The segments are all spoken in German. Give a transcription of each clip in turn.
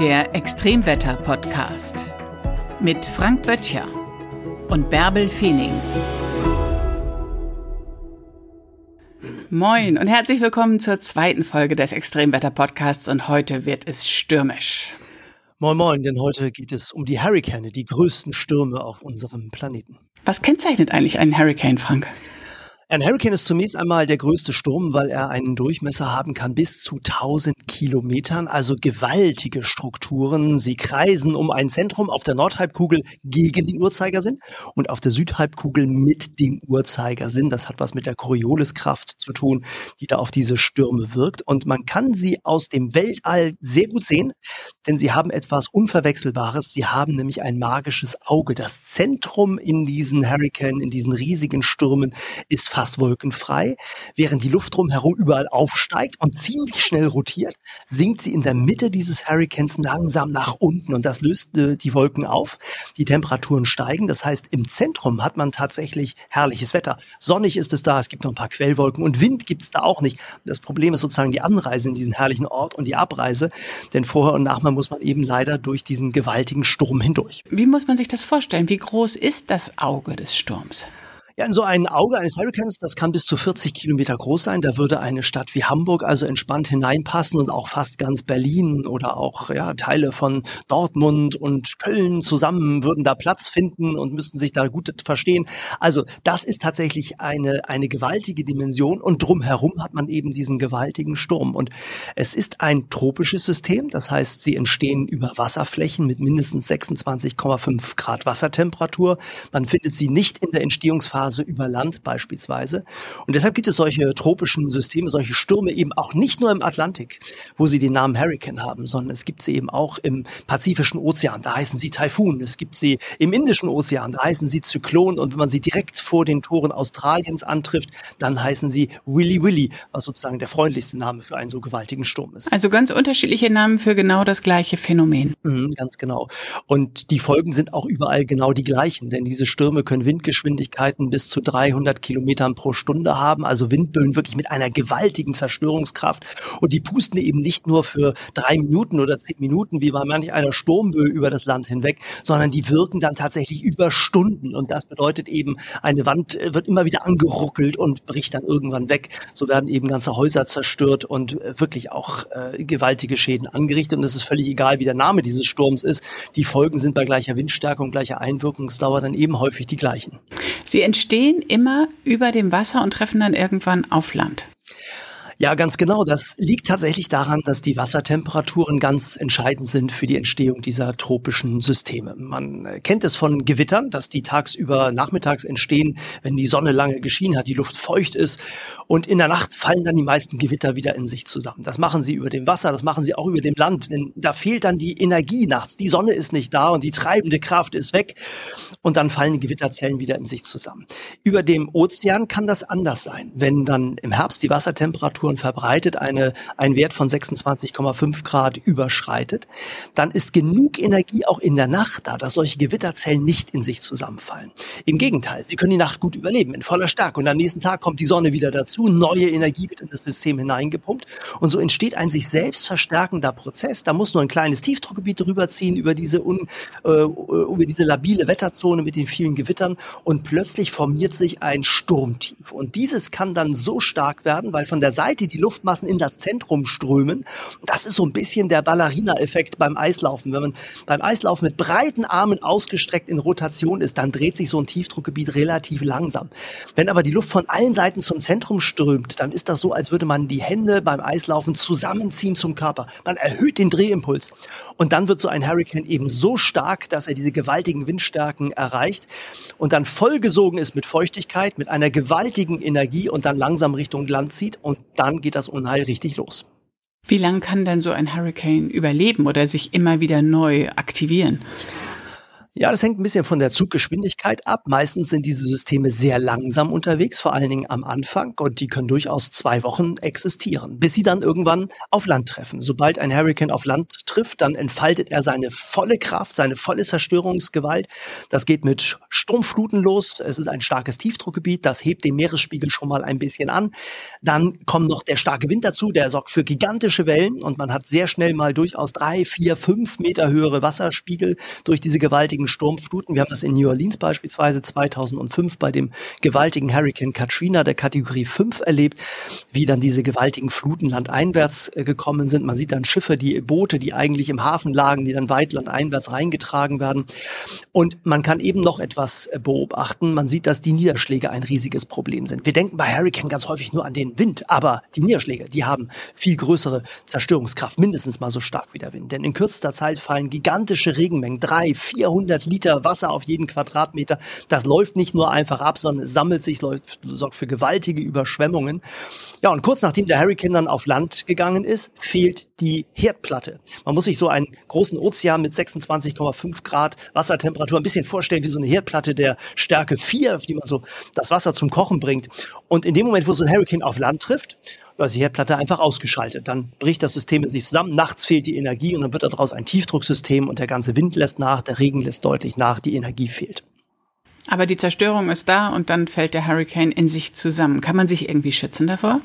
Der Extremwetter-Podcast mit Frank Böttcher und Bärbel Feening. Moin und herzlich willkommen zur zweiten Folge des Extremwetter-Podcasts und heute wird es stürmisch. Moin Moin, denn heute geht es um die Hurrikane, die größten Stürme auf unserem Planeten. Was kennzeichnet eigentlich einen Hurricane, Frank? Ein Hurricane ist zunächst einmal der größte Sturm, weil er einen Durchmesser haben kann bis zu 1000 Kilometern, also gewaltige Strukturen. Sie kreisen um ein Zentrum auf der Nordhalbkugel gegen den Uhrzeigersinn und auf der Südhalbkugel mit dem Uhrzeigersinn. Das hat was mit der Corioliskraft zu tun, die da auf diese Stürme wirkt. Und man kann sie aus dem Weltall sehr gut sehen, denn sie haben etwas Unverwechselbares. Sie haben nämlich ein magisches Auge. Das Zentrum in diesen Hurricanen, in diesen riesigen Stürmen ist fast wolkenfrei. Während die Luft drumherum überall aufsteigt und ziemlich schnell rotiert, sinkt sie in der Mitte dieses Hurricanes langsam nach unten und das löst äh, die Wolken auf. Die Temperaturen steigen. Das heißt, im Zentrum hat man tatsächlich herrliches Wetter. Sonnig ist es da, es gibt noch ein paar Quellwolken und Wind gibt es da auch nicht. Das Problem ist sozusagen die Anreise in diesen herrlichen Ort und die Abreise, denn vorher und nachher muss man eben leider durch diesen gewaltigen Sturm hindurch. Wie muss man sich das vorstellen? Wie groß ist das Auge des Sturms? Ja, in so ein Auge eines Hurricanes, das kann bis zu 40 Kilometer groß sein. Da würde eine Stadt wie Hamburg also entspannt hineinpassen und auch fast ganz Berlin oder auch ja, Teile von Dortmund und Köln zusammen würden da Platz finden und müssten sich da gut verstehen. Also das ist tatsächlich eine, eine gewaltige Dimension und drumherum hat man eben diesen gewaltigen Sturm. Und es ist ein tropisches System, das heißt, sie entstehen über Wasserflächen mit mindestens 26,5 Grad Wassertemperatur. Man findet sie nicht in der Entstehungsphase Phase über Land beispielsweise. Und deshalb gibt es solche tropischen Systeme, solche Stürme eben auch nicht nur im Atlantik, wo sie den Namen Hurricane haben, sondern es gibt sie eben auch im Pazifischen Ozean, da heißen sie Taifun. Es gibt sie im Indischen Ozean, da heißen sie Zyklon. Und wenn man sie direkt vor den Toren Australiens antrifft, dann heißen sie Willy Willy, was sozusagen der freundlichste Name für einen so gewaltigen Sturm ist. Also ganz unterschiedliche Namen für genau das gleiche Phänomen. Mhm, ganz genau. Und die Folgen sind auch überall genau die gleichen, denn diese Stürme können Windgeschwindigkeiten bis bis zu 300 Kilometern pro Stunde haben, also Windböen wirklich mit einer gewaltigen Zerstörungskraft. Und die pusten eben nicht nur für drei Minuten oder zehn Minuten, wie bei manch einer Sturmböe über das Land hinweg, sondern die wirken dann tatsächlich über Stunden. Und das bedeutet eben, eine Wand äh, wird immer wieder angeruckelt und bricht dann irgendwann weg. So werden eben ganze Häuser zerstört und äh, wirklich auch äh, gewaltige Schäden angerichtet. Und es ist völlig egal, wie der Name dieses Sturms ist. Die Folgen sind bei gleicher Windstärke und gleicher Einwirkungsdauer dann eben häufig die gleichen. Sie stehen immer über dem Wasser und treffen dann irgendwann auf Land. Ja, ganz genau. Das liegt tatsächlich daran, dass die Wassertemperaturen ganz entscheidend sind für die Entstehung dieser tropischen Systeme. Man kennt es von Gewittern, dass die tagsüber nachmittags entstehen, wenn die Sonne lange geschienen hat, die Luft feucht ist und in der Nacht fallen dann die meisten Gewitter wieder in sich zusammen. Das machen sie über dem Wasser, das machen sie auch über dem Land, denn da fehlt dann die Energie nachts. Die Sonne ist nicht da und die treibende Kraft ist weg und dann fallen die Gewitterzellen wieder in sich zusammen. Über dem Ozean kann das anders sein. Wenn dann im Herbst die Wassertemperatur Temperaturen verbreitet, eine, ein Wert von 26,5 Grad überschreitet, dann ist genug Energie auch in der Nacht da, dass solche Gewitterzellen nicht in sich zusammenfallen. Im Gegenteil, sie können die Nacht gut überleben, in voller Stärke. Und am nächsten Tag kommt die Sonne wieder dazu, neue Energie wird in das System hineingepumpt. Und so entsteht ein sich selbst verstärkender Prozess. Da muss nur ein kleines Tiefdruckgebiet rüberziehen über diese, un, äh, über diese labile Wetterzone mit den vielen Gewittern und plötzlich formiert sich ein Sturmtief. Und dieses kann dann so stark werden, weil von der Seite Seite die Luftmassen in das Zentrum strömen. Das ist so ein bisschen der Ballerina-Effekt beim Eislaufen. Wenn man beim Eislaufen mit breiten Armen ausgestreckt in Rotation ist, dann dreht sich so ein Tiefdruckgebiet relativ langsam. Wenn aber die Luft von allen Seiten zum Zentrum strömt, dann ist das so, als würde man die Hände beim Eislaufen zusammenziehen zum Körper. Man erhöht den Drehimpuls. Und dann wird so ein Hurricane eben so stark, dass er diese gewaltigen Windstärken erreicht und dann vollgesogen ist mit Feuchtigkeit, mit einer gewaltigen Energie und dann langsam Richtung Land zieht und dann dann geht das Unheil richtig los. Wie lange kann denn so ein Hurricane überleben oder sich immer wieder neu aktivieren? Ja, das hängt ein bisschen von der Zuggeschwindigkeit ab. Meistens sind diese Systeme sehr langsam unterwegs, vor allen Dingen am Anfang, und die können durchaus zwei Wochen existieren, bis sie dann irgendwann auf Land treffen. Sobald ein Hurricane auf Land trifft, dann entfaltet er seine volle Kraft, seine volle Zerstörungsgewalt. Das geht mit Sturmfluten los. Es ist ein starkes Tiefdruckgebiet, das hebt den Meeresspiegel schon mal ein bisschen an. Dann kommt noch der starke Wind dazu, der sorgt für gigantische Wellen und man hat sehr schnell mal durchaus drei, vier, fünf Meter höhere Wasserspiegel durch diese gewaltigen Sturmfluten. Wir haben das in New Orleans beispielsweise 2005 bei dem gewaltigen Hurricane Katrina der Kategorie 5 erlebt, wie dann diese gewaltigen Fluten landeinwärts äh, gekommen sind. Man sieht dann Schiffe, die Boote, die eigentlich im Hafen lagen, die dann weit landeinwärts reingetragen werden. Und man kann eben noch etwas äh, beobachten. Man sieht, dass die Niederschläge ein riesiges Problem sind. Wir denken bei Hurricane ganz häufig nur an den Wind, aber die Niederschläge, die haben viel größere Zerstörungskraft, mindestens mal so stark wie der Wind. Denn in kürzester Zeit fallen gigantische Regenmengen, drei, 400 Liter Wasser auf jeden Quadratmeter. Das läuft nicht nur einfach ab, sondern es sammelt sich, läuft, sorgt für gewaltige Überschwemmungen. Ja, und kurz nachdem der Hurricane dann auf Land gegangen ist, fehlt die Herdplatte. Man muss sich so einen großen Ozean mit 26,5 Grad Wassertemperatur ein bisschen vorstellen wie so eine Herdplatte der Stärke 4, auf die man so das Wasser zum Kochen bringt. Und in dem Moment, wo so ein Hurricane auf Land trifft, ist die Herdplatte einfach ausgeschaltet. Dann bricht das System in sich zusammen, nachts fehlt die Energie und dann wird daraus ein Tiefdrucksystem und der ganze Wind lässt nach, der Regen lässt deutlich nach, die Energie fehlt. Aber die Zerstörung ist da und dann fällt der Hurricane in sich zusammen. Kann man sich irgendwie schützen davor?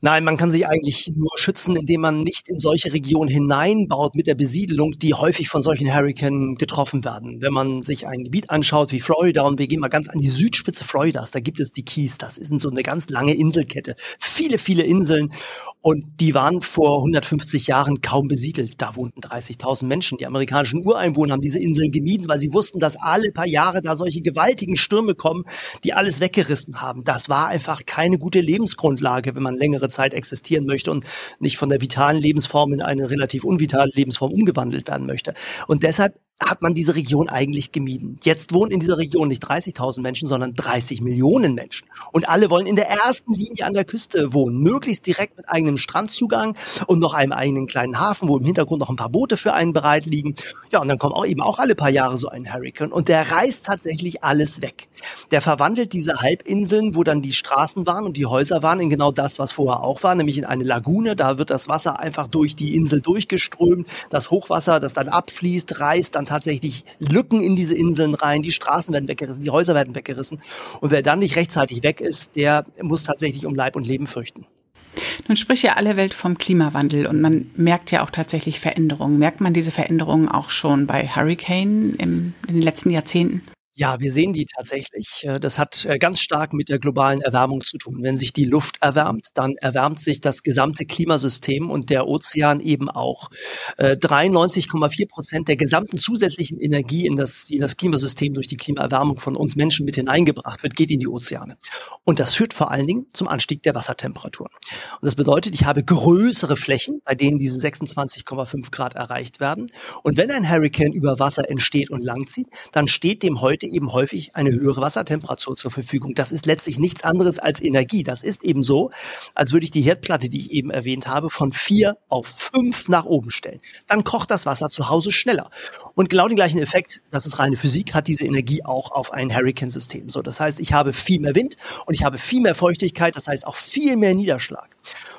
Nein, man kann sich eigentlich nur schützen, indem man nicht in solche Regionen hineinbaut mit der Besiedelung, die häufig von solchen Hurricanen getroffen werden. Wenn man sich ein Gebiet anschaut wie Florida und wir gehen mal ganz an die Südspitze Floridas, da gibt es die Keys, das ist so eine ganz lange Inselkette. Viele, viele Inseln und die waren vor 150 Jahren kaum besiedelt. Da wohnten 30.000 Menschen. Die amerikanischen Ureinwohner haben diese Inseln gemieden, weil sie wussten, dass alle paar Jahre da solche gewaltigen Stürme kommen, die alles weggerissen haben. Das war einfach keine gute Lebensgrundlage, wenn man längere Zeit existieren möchte und nicht von der vitalen Lebensform in eine relativ unvitale Lebensform umgewandelt werden möchte. Und deshalb hat man diese Region eigentlich gemieden. Jetzt wohnen in dieser Region nicht 30.000 Menschen, sondern 30 Millionen Menschen. Und alle wollen in der ersten Linie an der Küste wohnen, möglichst direkt mit eigenem Strandzugang und noch einem eigenen kleinen Hafen, wo im Hintergrund noch ein paar Boote für einen bereit liegen. Ja, und dann kommt auch eben auch alle paar Jahre so ein Hurricane und der reißt tatsächlich alles weg. Der verwandelt diese Halbinseln, wo dann die Straßen waren und die Häuser waren, in genau das, was vorher auch war, nämlich in eine Lagune. Da wird das Wasser einfach durch die Insel durchgeströmt. Das Hochwasser, das dann abfließt, reißt dann tatsächlich Lücken in diese Inseln rein, die Straßen werden weggerissen, die Häuser werden weggerissen. Und wer dann nicht rechtzeitig weg ist, der muss tatsächlich um Leib und Leben fürchten. Nun spricht ja alle Welt vom Klimawandel und man merkt ja auch tatsächlich Veränderungen. Merkt man diese Veränderungen auch schon bei Hurricane in den letzten Jahrzehnten? Ja, wir sehen die tatsächlich. Äh, das hat äh, ganz stark mit der globalen Erwärmung zu tun. Wenn sich die Luft erwärmt, dann erwärmt sich das gesamte Klimasystem und der Ozean eben auch. 93,4 äh, Prozent der gesamten zusätzlichen Energie in das, in das Klimasystem durch die Klimaerwärmung von uns Menschen mit hineingebracht wird, geht in die Ozeane. Und das führt vor allen Dingen zum Anstieg der Wassertemperaturen. Und das bedeutet, ich habe größere Flächen, bei denen diese 26,5 Grad erreicht werden. Und wenn ein Hurricane über Wasser entsteht und langzieht, dann steht dem heute eben häufig eine höhere Wassertemperatur zur Verfügung. Das ist letztlich nichts anderes als Energie. Das ist eben so, als würde ich die Herdplatte, die ich eben erwähnt habe, von vier auf fünf nach oben stellen. Dann kocht das Wasser zu Hause schneller. Und genau den gleichen Effekt, das ist reine Physik, hat diese Energie auch auf ein Hurricane-System. So, das heißt, ich habe viel mehr Wind und ich habe viel mehr Feuchtigkeit, das heißt auch viel mehr Niederschlag.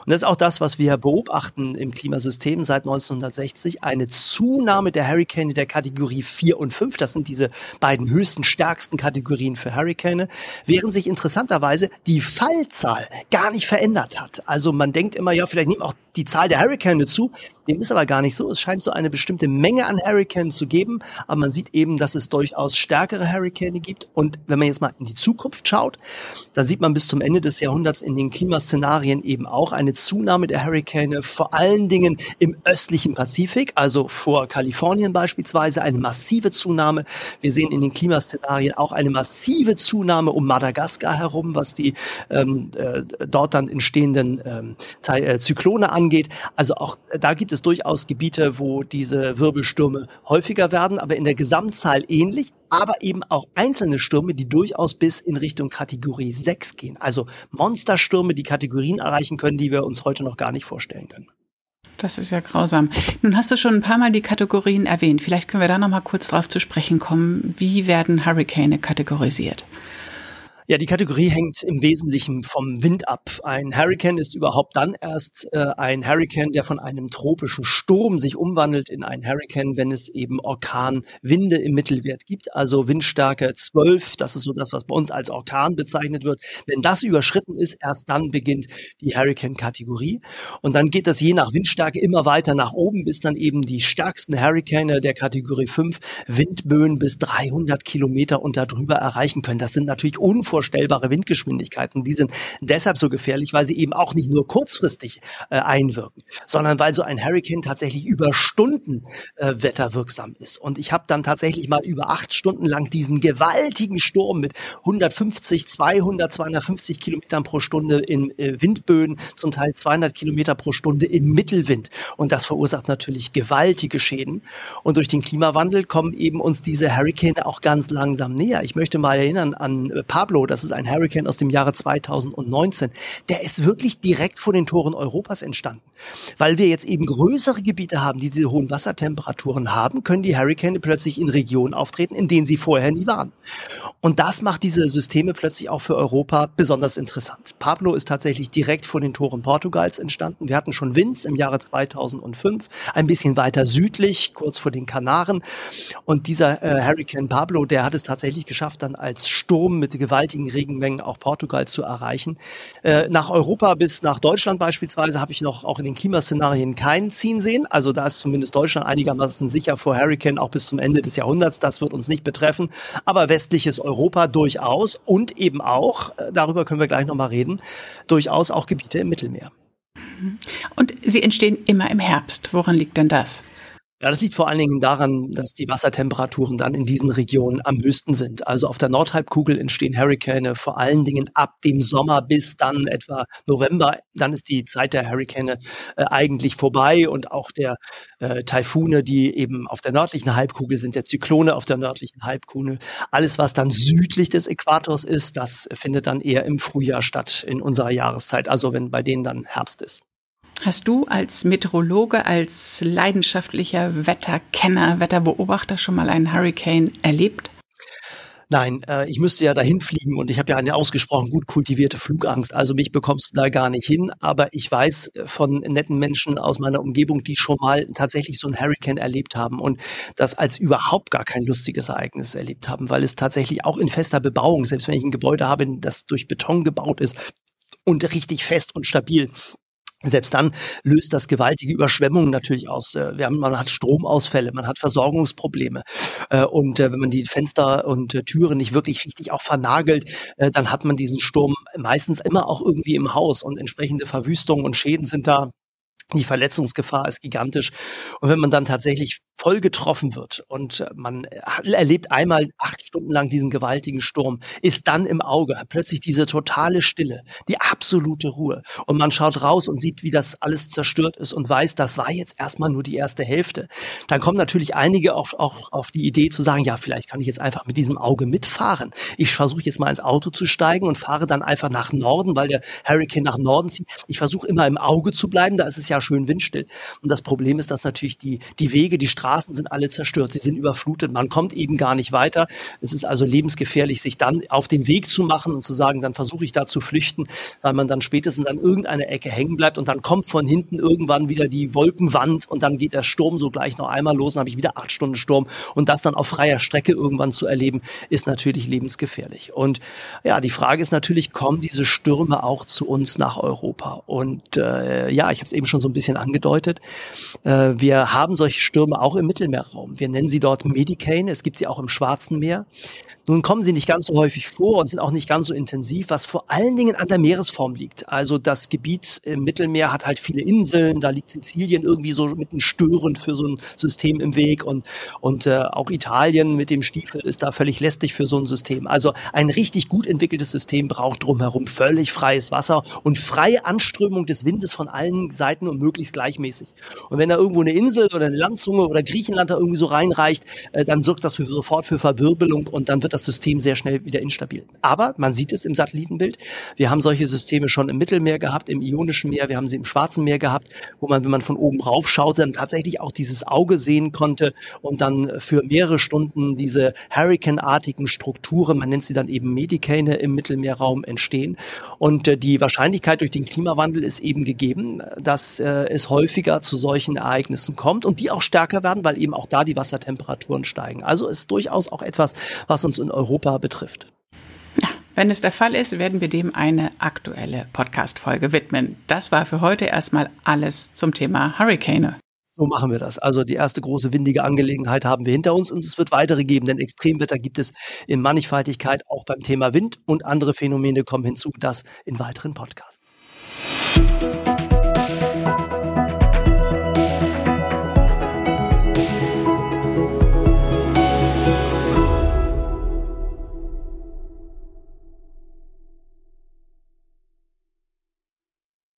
Und das ist auch das, was wir beobachten im Klimasystem seit 1960. Eine Zunahme der Hurricane der Kategorie 4 und 5. Das sind diese beiden höchsten, stärksten Kategorien für Hurricane. Während sich interessanterweise die Fallzahl gar nicht verändert hat. Also man denkt immer, ja, vielleicht nimmt auch die Zahl der Hurricane zu. Dem ist aber gar nicht so. Es scheint so eine bestimmte Menge an Hurricanes zu geben, aber man sieht eben, dass es durchaus stärkere Hurricane gibt. Und wenn man jetzt mal in die Zukunft schaut, dann sieht man bis zum Ende des Jahrhunderts in den Klimaszenarien eben auch eine Zunahme der Hurricane, vor allen Dingen im östlichen Pazifik, also vor Kalifornien beispielsweise, eine massive Zunahme. Wir sehen in den Klimaszenarien auch eine massive Zunahme um Madagaskar herum, was die ähm, äh, dort dann entstehenden ähm, äh, Zyklone angeht. Also auch da gibt es durchaus Gebiete, wo diese Wirbelstürme häufiger werden, aber in der Gesamtzahl ähnlich aber eben auch einzelne Stürme, die durchaus bis in Richtung Kategorie 6 gehen. Also Monsterstürme, die Kategorien erreichen können, die wir uns heute noch gar nicht vorstellen können. Das ist ja grausam. Nun hast du schon ein paar Mal die Kategorien erwähnt. Vielleicht können wir da noch mal kurz drauf zu sprechen kommen. Wie werden Hurricane kategorisiert? Ja, die Kategorie hängt im Wesentlichen vom Wind ab. Ein Hurricane ist überhaupt dann erst äh, ein Hurricane, der von einem tropischen Sturm sich umwandelt in einen Hurricane, wenn es eben Orkanwinde im Mittelwert gibt, also Windstärke 12, das ist so das, was bei uns als Orkan bezeichnet wird. Wenn das überschritten ist, erst dann beginnt die Hurricane-Kategorie. Und dann geht das je nach Windstärke immer weiter nach oben, bis dann eben die stärksten Hurricane der Kategorie 5 Windböen bis 300 Kilometer und darüber erreichen können. Das sind natürlich unvorstellbar unvorstellbare Windgeschwindigkeiten. Die sind deshalb so gefährlich, weil sie eben auch nicht nur kurzfristig äh, einwirken, sondern weil so ein Hurricane tatsächlich über Stunden äh, wetterwirksam ist. Und ich habe dann tatsächlich mal über acht Stunden lang diesen gewaltigen Sturm mit 150, 200, 250 Kilometern pro Stunde in äh, Windböen, zum Teil 200 Kilometer pro Stunde im Mittelwind. Und das verursacht natürlich gewaltige Schäden. Und durch den Klimawandel kommen eben uns diese Hurricane auch ganz langsam näher. Ich möchte mal erinnern an äh, Pablo, das ist ein Hurricane aus dem Jahre 2019, der ist wirklich direkt vor den Toren Europas entstanden. Weil wir jetzt eben größere Gebiete haben, die diese hohen Wassertemperaturen haben, können die Hurricane plötzlich in Regionen auftreten, in denen sie vorher nie waren. Und das macht diese Systeme plötzlich auch für Europa besonders interessant. Pablo ist tatsächlich direkt vor den Toren Portugals entstanden. Wir hatten schon Winds im Jahre 2005, ein bisschen weiter südlich, kurz vor den Kanaren. Und dieser äh, Hurricane Pablo, der hat es tatsächlich geschafft, dann als Sturm mit gewaltigen gewaltigen Regenmengen auch Portugal zu erreichen. Äh, nach Europa bis nach Deutschland beispielsweise habe ich noch auch in den Klimaszenarien keinen ziehen sehen. Also da ist zumindest Deutschland einigermaßen sicher vor Hurricane auch bis zum Ende des Jahrhunderts. Das wird uns nicht betreffen. Aber westliches Europa durchaus und eben auch, äh, darüber können wir gleich nochmal reden, durchaus auch Gebiete im Mittelmeer. Und sie entstehen immer im Herbst. Woran liegt denn das? Ja, das liegt vor allen Dingen daran, dass die Wassertemperaturen dann in diesen Regionen am höchsten sind. Also auf der Nordhalbkugel entstehen Hurrikane vor allen Dingen ab dem Sommer bis dann etwa November. Dann ist die Zeit der Hurrikane äh, eigentlich vorbei und auch der äh, Taifune, die eben auf der nördlichen Halbkugel sind, der Zyklone auf der nördlichen Halbkugel. Alles, was dann südlich des Äquators ist, das findet dann eher im Frühjahr statt in unserer Jahreszeit, also wenn bei denen dann Herbst ist. Hast du als Meteorologe, als leidenschaftlicher Wetterkenner, Wetterbeobachter schon mal einen Hurricane erlebt? Nein, äh, ich müsste ja dahin fliegen und ich habe ja eine ausgesprochen gut kultivierte Flugangst. Also mich bekommst du da gar nicht hin. Aber ich weiß von netten Menschen aus meiner Umgebung, die schon mal tatsächlich so ein Hurricane erlebt haben und das als überhaupt gar kein lustiges Ereignis erlebt haben, weil es tatsächlich auch in fester Bebauung, selbst wenn ich ein Gebäude habe, das durch Beton gebaut ist und richtig fest und stabil selbst dann löst das gewaltige Überschwemmungen natürlich aus. Äh, wir haben, man hat Stromausfälle, man hat Versorgungsprobleme. Äh, und äh, wenn man die Fenster und Türen nicht wirklich richtig auch vernagelt, dann hat man diesen Sturm meistens immer auch irgendwie im Haus und entsprechende Verwüstungen und Schäden sind da die Verletzungsgefahr ist gigantisch. Und wenn man dann tatsächlich voll getroffen wird und äh, man erlebt einmal acht Stunden lang diesen gewaltigen Sturm, ist dann im Auge plötzlich diese totale Stille, die absolute Ruhe. Und man schaut raus und sieht, wie das alles zerstört ist und weiß, das war jetzt erstmal nur die erste Hälfte. Dann kommen natürlich einige auch, auch auf die Idee zu sagen, ja, vielleicht kann ich jetzt einfach mit diesem Auge mitfahren. Ich versuche jetzt mal ins Auto zu steigen und fahre dann einfach nach Norden, weil der Hurricane nach Norden zieht. Ich versuche immer im Auge zu bleiben, da ist es ja schön windstill. Und das Problem ist, dass natürlich die, die Wege, die Straßen sind alle zerstört. Sie sind überflutet. Man kommt eben gar nicht weiter. Es ist also lebensgefährlich, sich dann auf den Weg zu machen und zu sagen, dann versuche ich da zu flüchten, weil man dann spätestens an irgendeiner Ecke hängen bleibt und dann kommt von hinten irgendwann wieder die Wolkenwand und dann geht der Sturm so gleich noch einmal los. Dann habe ich wieder acht Stunden Sturm und das dann auf freier Strecke irgendwann zu erleben, ist natürlich lebensgefährlich. Und ja, die Frage ist natürlich, kommen diese Stürme auch zu uns nach Europa? Und äh, ja, ich habe es eben schon so ein bisschen angedeutet. Äh, wir haben solche Stürme auch im Mittelmeerraum. Wir nennen sie dort Medicane. Es gibt sie auch im Schwarzen Meer. Nun kommen sie nicht ganz so häufig vor und sind auch nicht ganz so intensiv, was vor allen Dingen an der Meeresform liegt. Also das Gebiet im Mittelmeer hat halt viele Inseln, da liegt Sizilien irgendwie so mitten störend für so ein System im Weg und, und äh, auch Italien mit dem Stiefel ist da völlig lästig für so ein System. Also ein richtig gut entwickeltes System braucht drumherum völlig freies Wasser und freie Anströmung des Windes von allen Seiten und möglichst gleichmäßig. Und wenn da irgendwo eine Insel oder eine Landzunge oder Griechenland da irgendwie so reinreicht, äh, dann sorgt das für, sofort für Verwirbelung und dann wird das System sehr schnell wieder instabil. Aber man sieht es im Satellitenbild. Wir haben solche Systeme schon im Mittelmeer gehabt, im Ionischen Meer, wir haben sie im Schwarzen Meer gehabt, wo man, wenn man von oben rauf schaute, dann tatsächlich auch dieses Auge sehen konnte und dann für mehrere Stunden diese Hurricane-artigen Strukturen, man nennt sie dann eben Medikane im Mittelmeerraum entstehen. Und äh, die Wahrscheinlichkeit durch den Klimawandel ist eben gegeben, dass äh, es häufiger zu solchen Ereignissen kommt und die auch stärker werden, weil eben auch da die Wassertemperaturen steigen. Also ist durchaus auch etwas, was uns in Europa betrifft. Wenn es der Fall ist, werden wir dem eine aktuelle Podcast-Folge widmen. Das war für heute erstmal alles zum Thema Hurricane. So machen wir das. Also die erste große windige Angelegenheit haben wir hinter uns und es wird weitere geben, denn Extremwetter gibt es in Mannigfaltigkeit auch beim Thema Wind und andere Phänomene kommen hinzu, das in weiteren Podcasts.